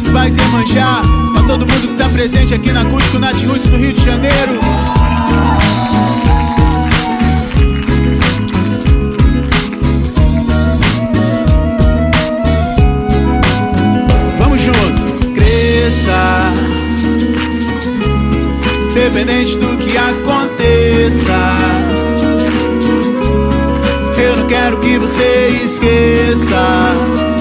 Crianças, pais e manjar. Pra todo mundo que tá presente aqui na Acústico Nath Roots do Rio de Janeiro. Vamos junto, cresça. Independente do que aconteça Eu não quero que você esqueça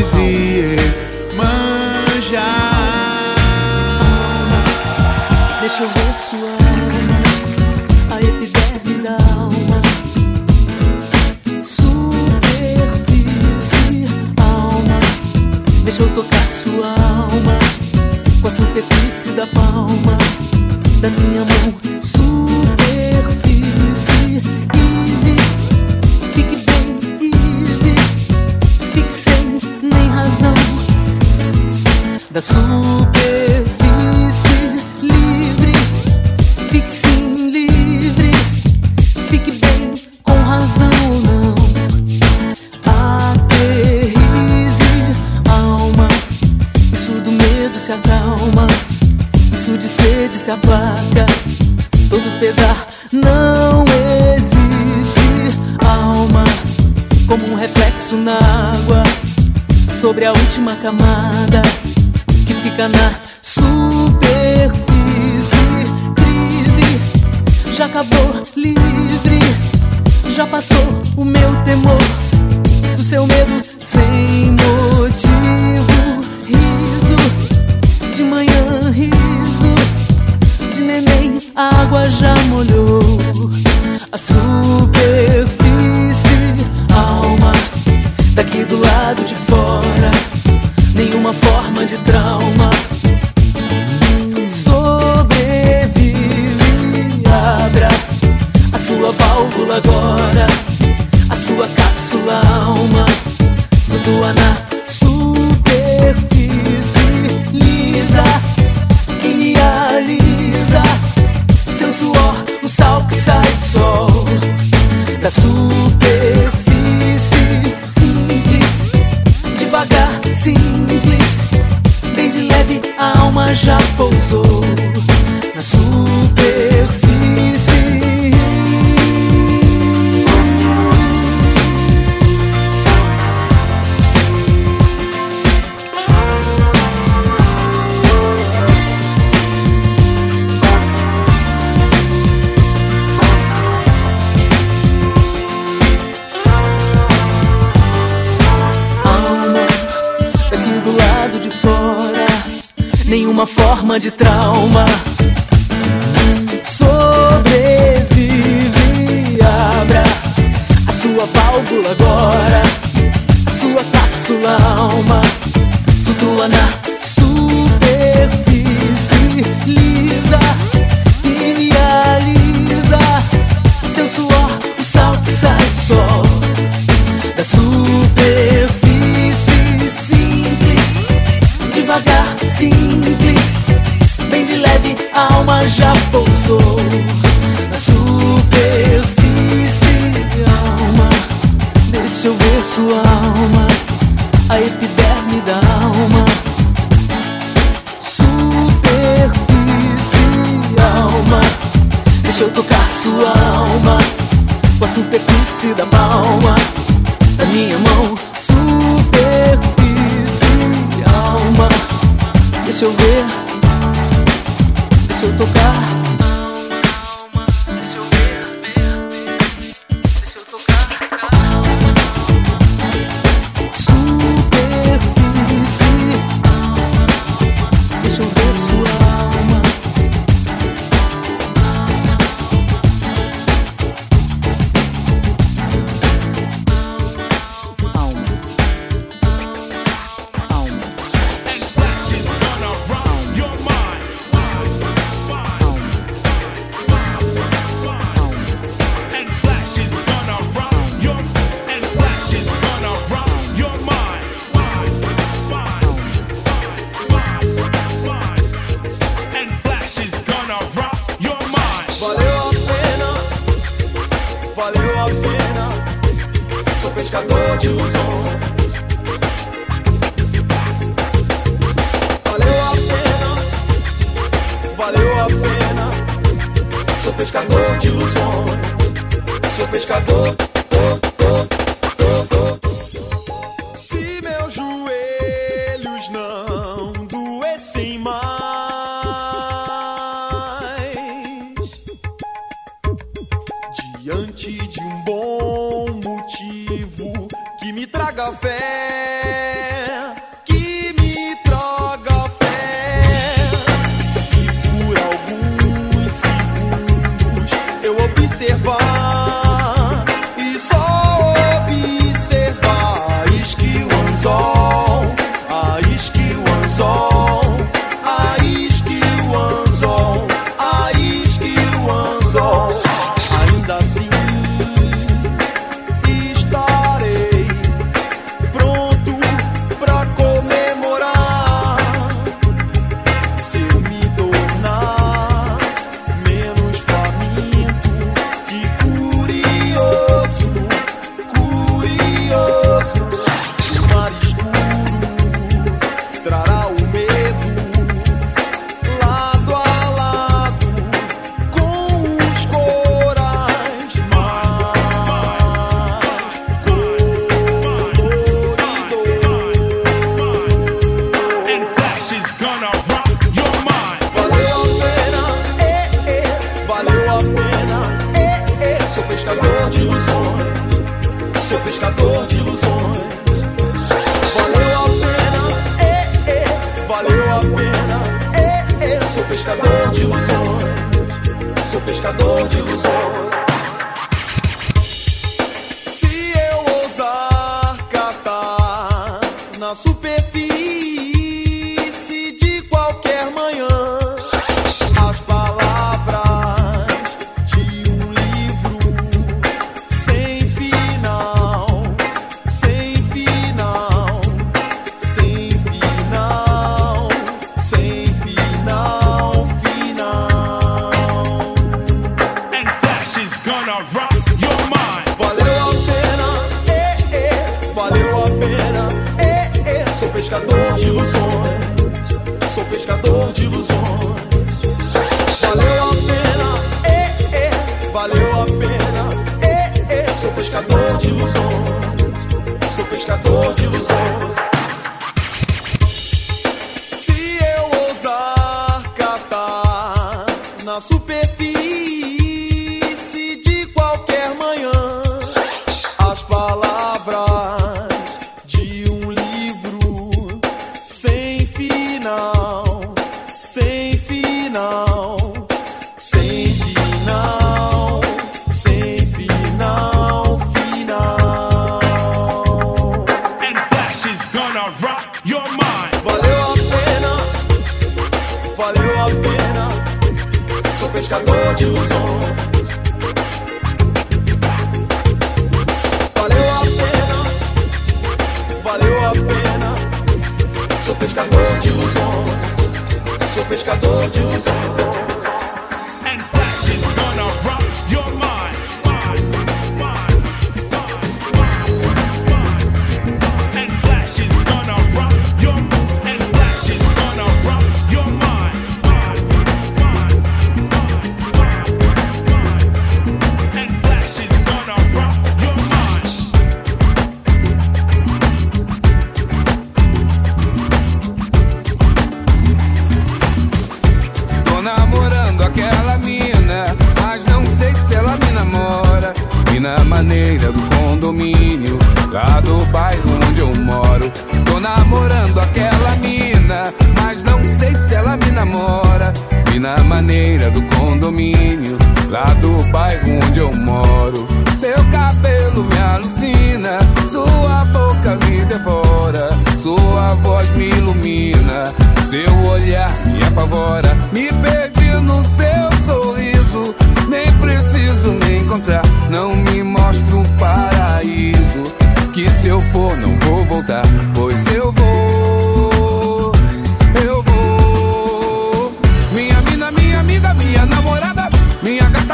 Easy. see it. Nenhuma forma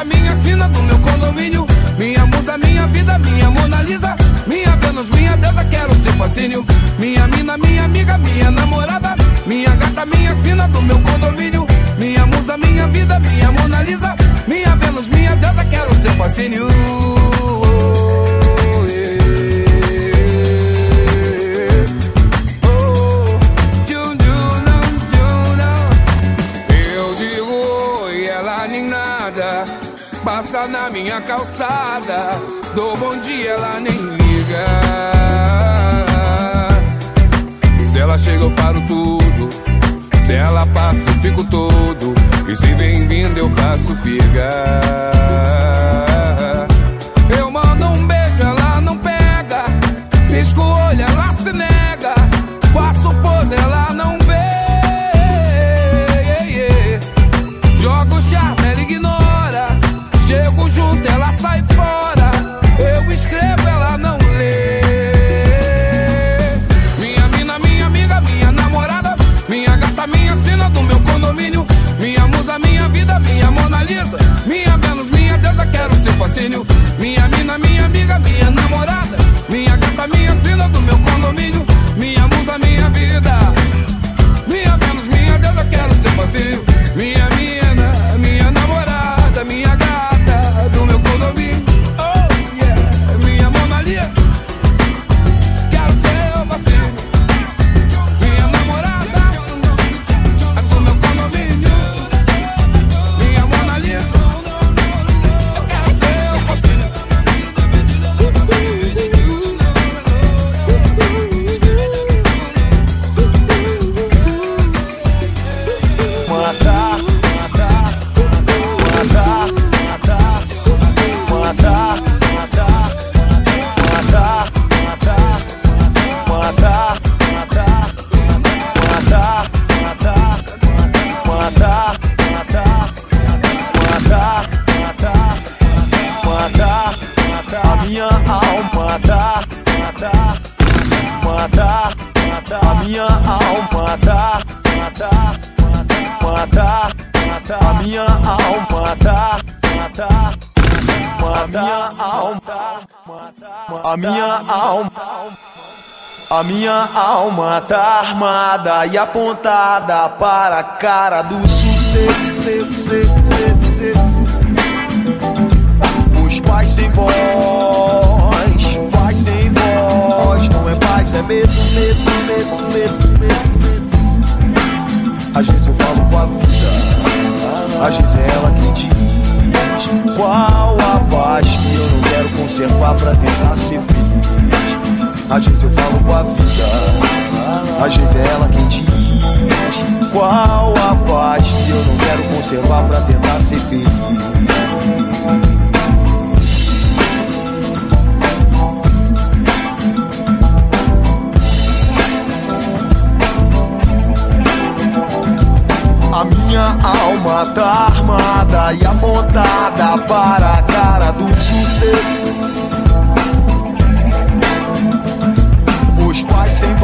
minha sina do meu condomínio. Minha musa, minha vida, minha Mona Lisa. Minha Vênus, minha deusa, quero seu fascínio. Minha mina, minha amiga, minha namorada. Minha gata, minha sina do meu condomínio. Minha musa, minha vida, minha Mona Lisa. Minha Vênus, minha deusa, quero seu fascínio. minha calçada. Dou bom dia, ela nem liga. Se ela chega, eu paro tudo. Se ela passa, eu fico todo. E se vem vindo, eu faço ficar. A minha alma tá armada e apontada para a cara do sucesso. Os pais sem voz, pais sem voz, não é paz, é medo, medo, medo, medo, medo. Às vezes eu falo com a vida, às vezes é ela quem diz qual a paz que eu não quero conservar pra tentar ser feliz. Às vezes eu falo com a vida, às vezes é ela quem diz qual a paz que eu não quero conservar para tentar ser feliz. A minha alma tá armada e apontada para a cara do sucesso.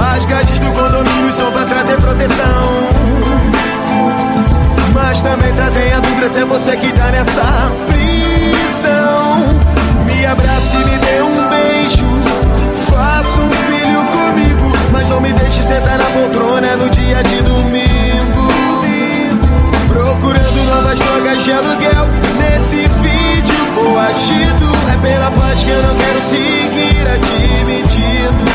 As grades do condomínio são pra trazer proteção. Mas também trazem a dúvida se é você que tá nessa prisão. Me abrace e me dê um beijo. Faça um filho comigo. Mas não me deixe sentar na poltrona no dia de domingo. Procurando novas drogas de aluguel. Nesse vídeo coagido. É pela paz que eu não quero seguir admitindo.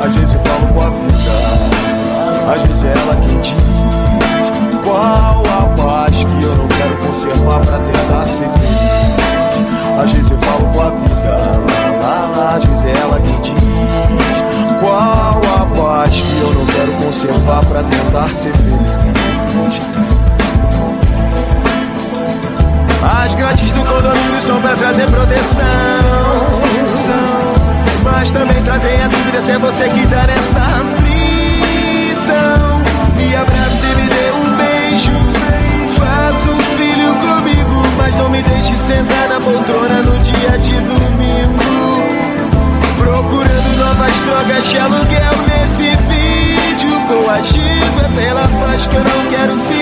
Às vezes eu falo com a vida, às vezes é ela quem diz qual a paz que eu não quero conservar pra tentar ser feliz. Às vezes eu falo com a vida, às vezes é ela quem diz qual a paz que eu não quero conservar pra tentar ser feliz. As grades do condomínio são pra trazer proteção. Mas também trazem a dúvida se é você que tá nessa prisão. Me abrace e me dê um beijo. Faça um filho comigo, mas não me deixe sentar na poltrona no dia de domingo. Procurando novas drogas de aluguel nesse vídeo coagido. É pela paz que eu não quero seguir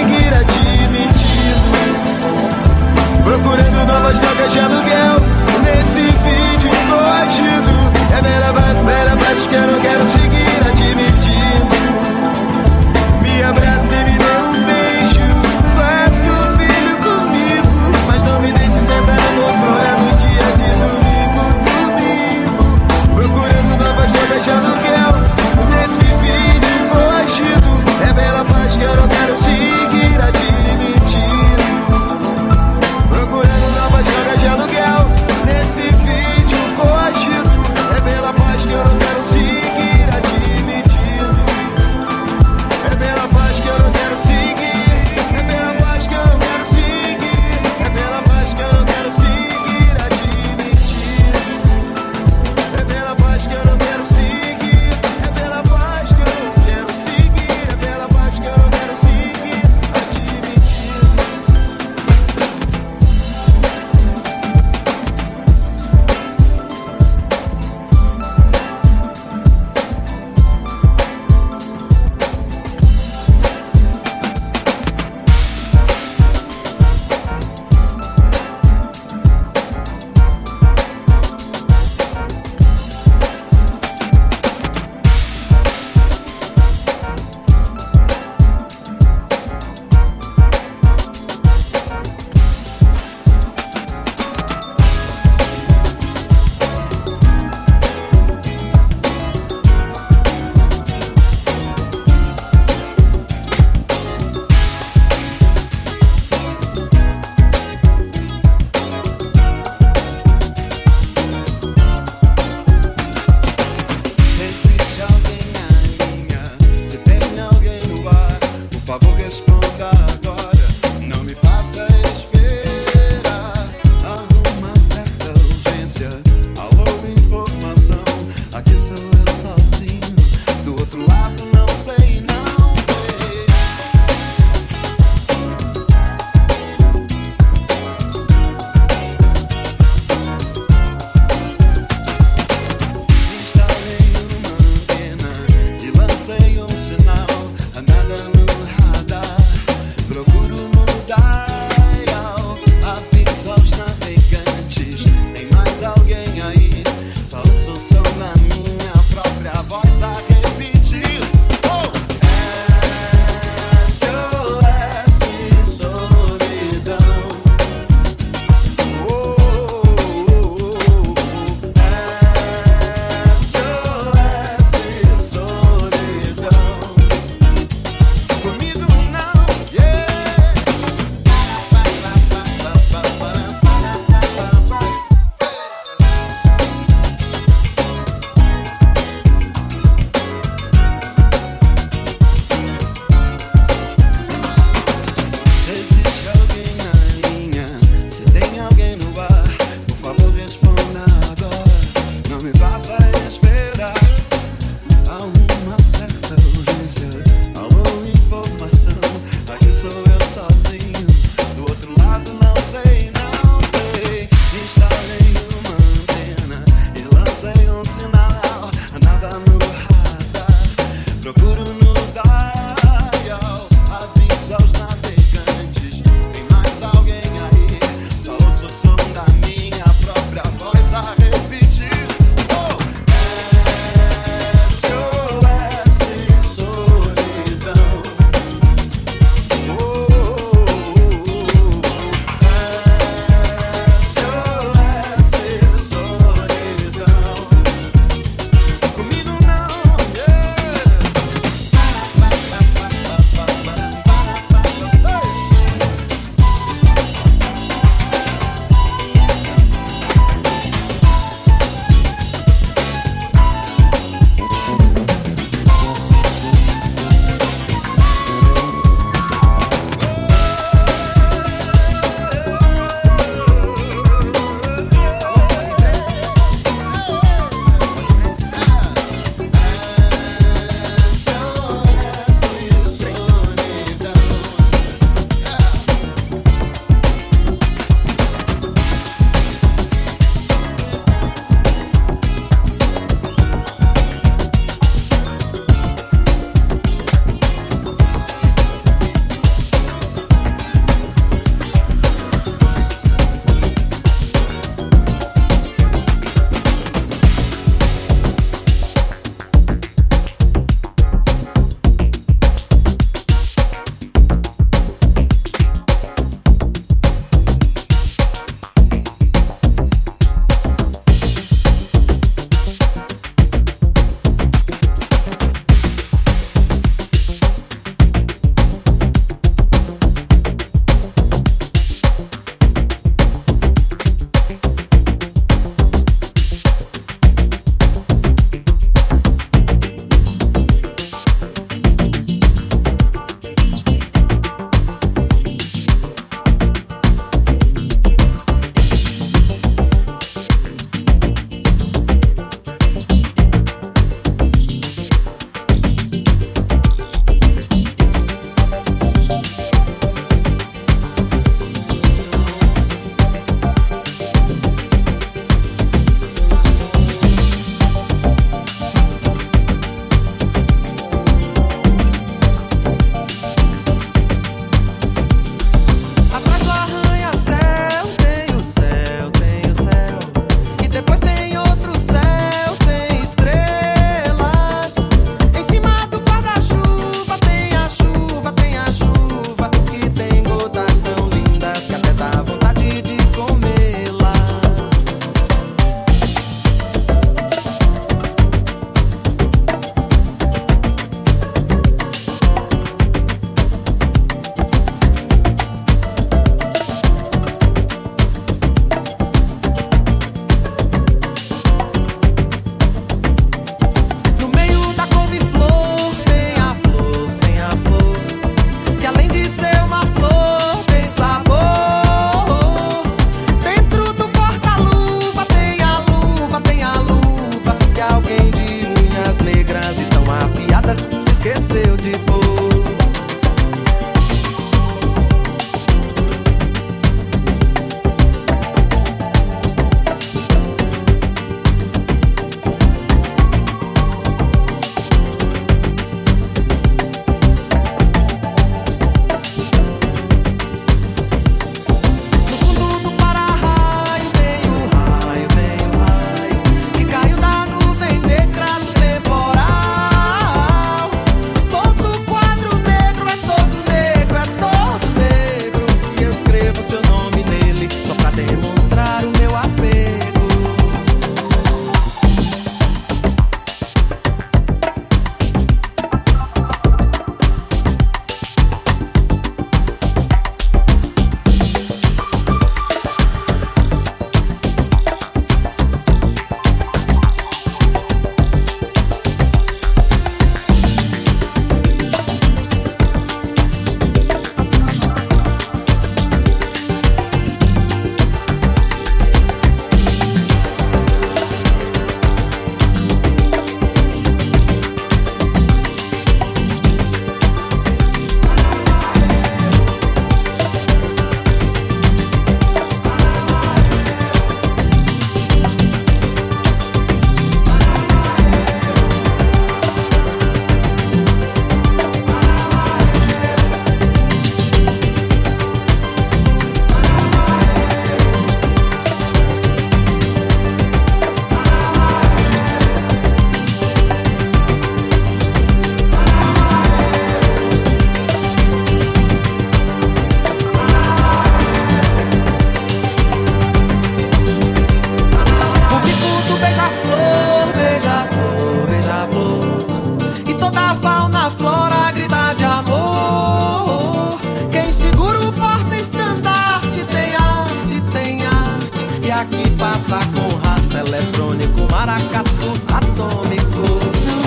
casa com raça eletrônico, maracatu atômico.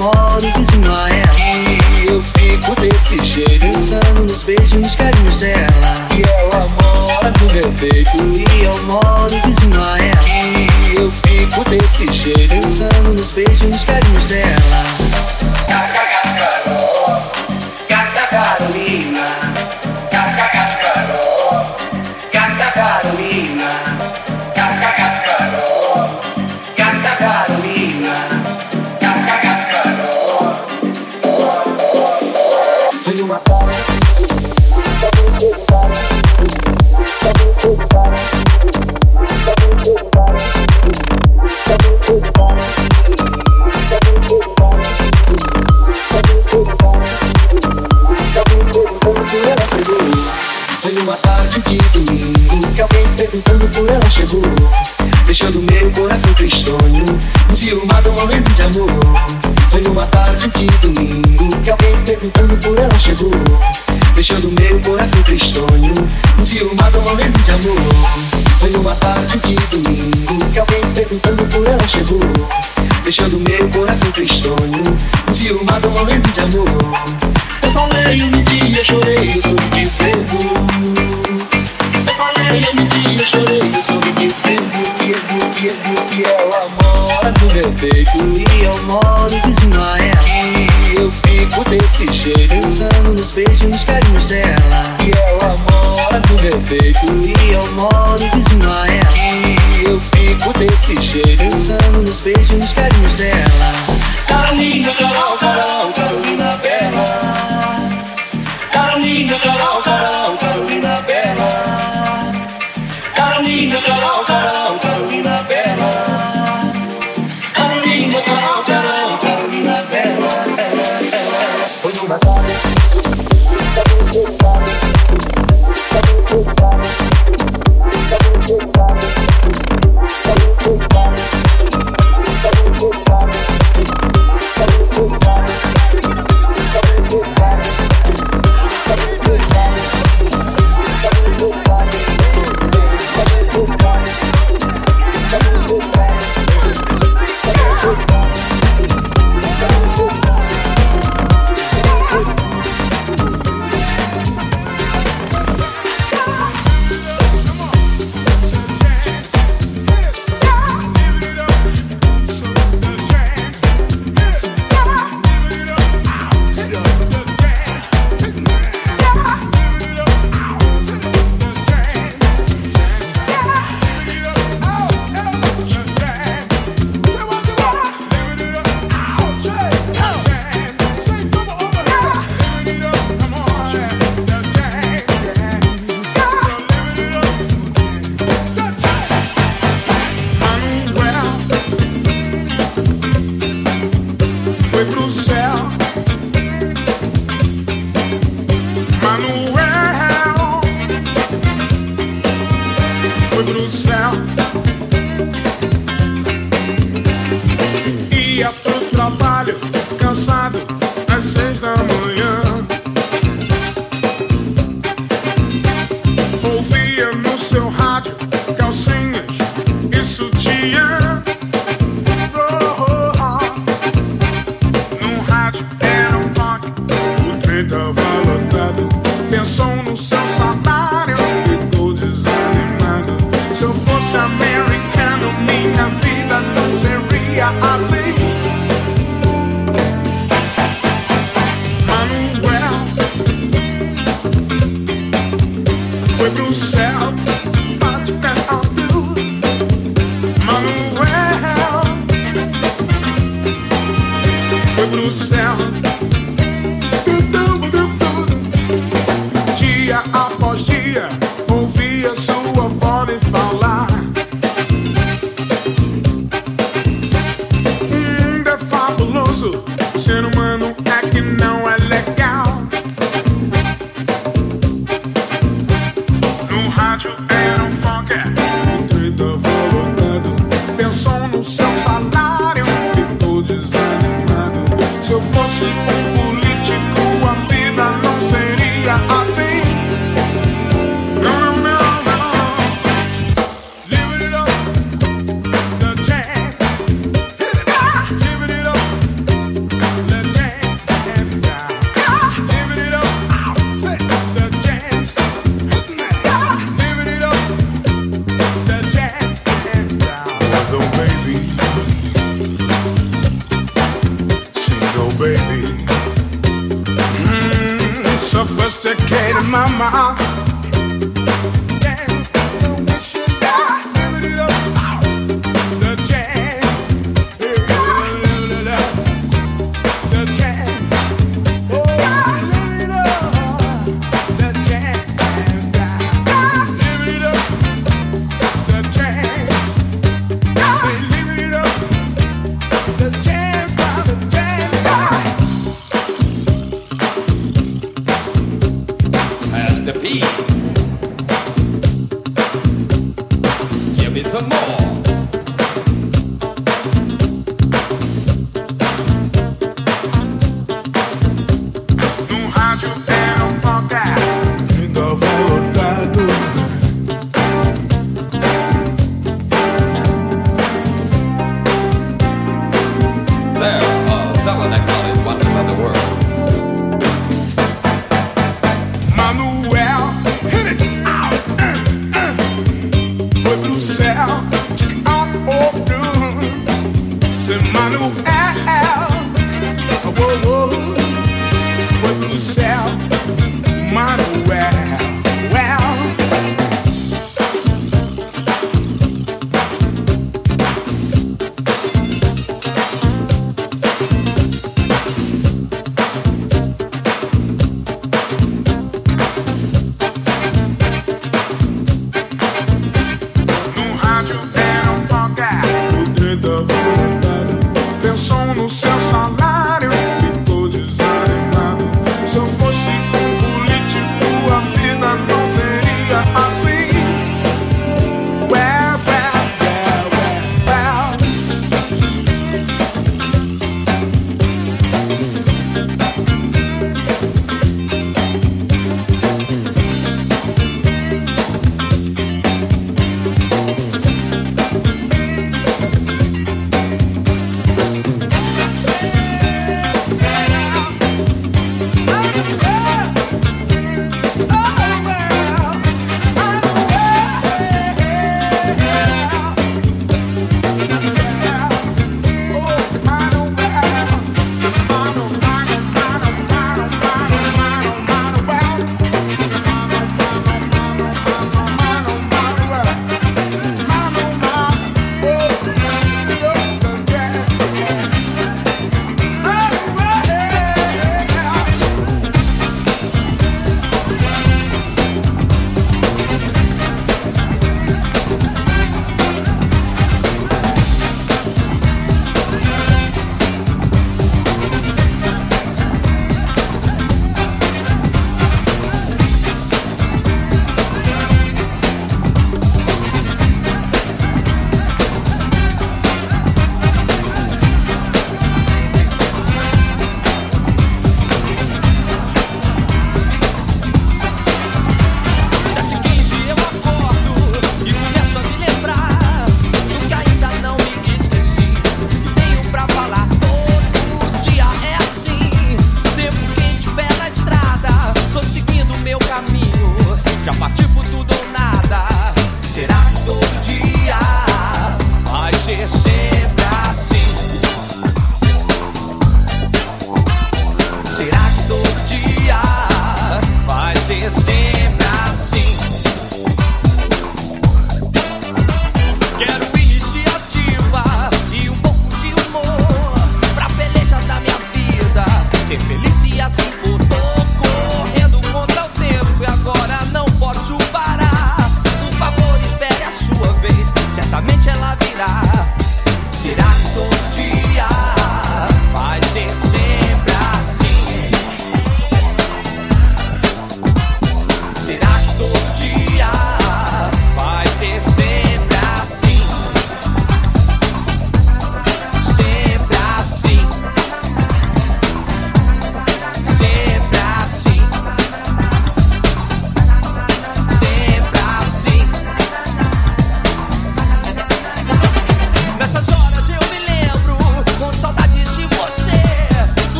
amor, dices no hay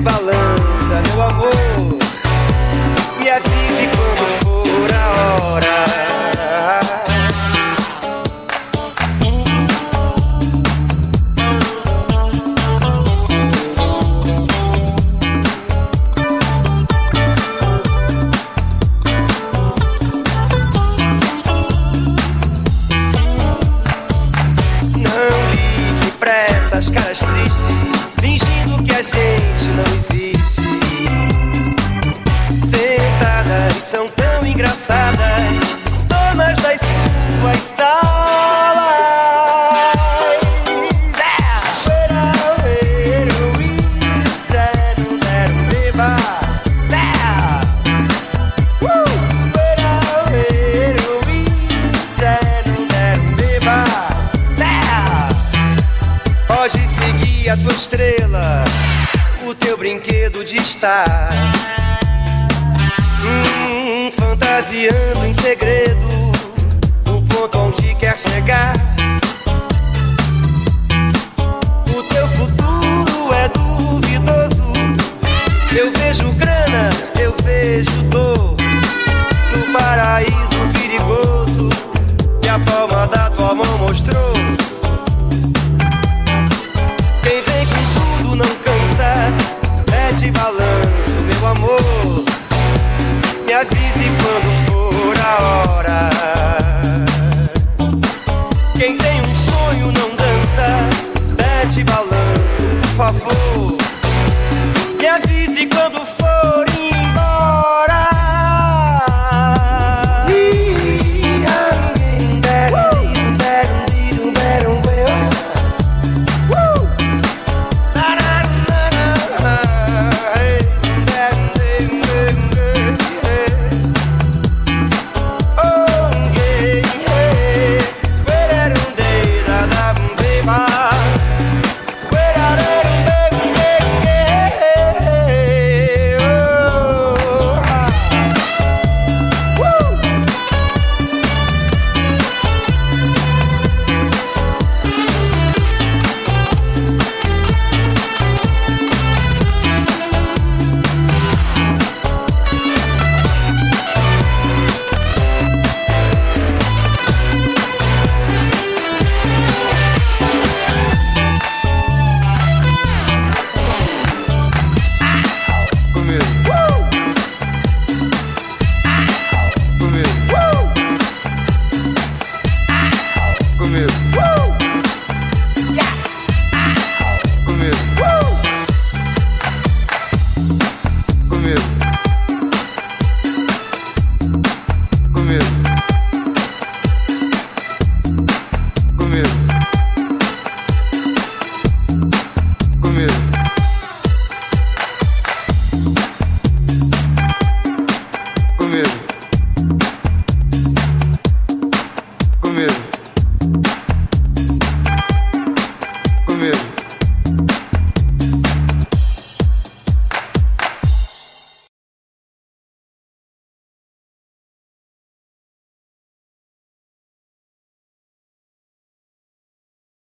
pede balança, meu amor. Me avise quando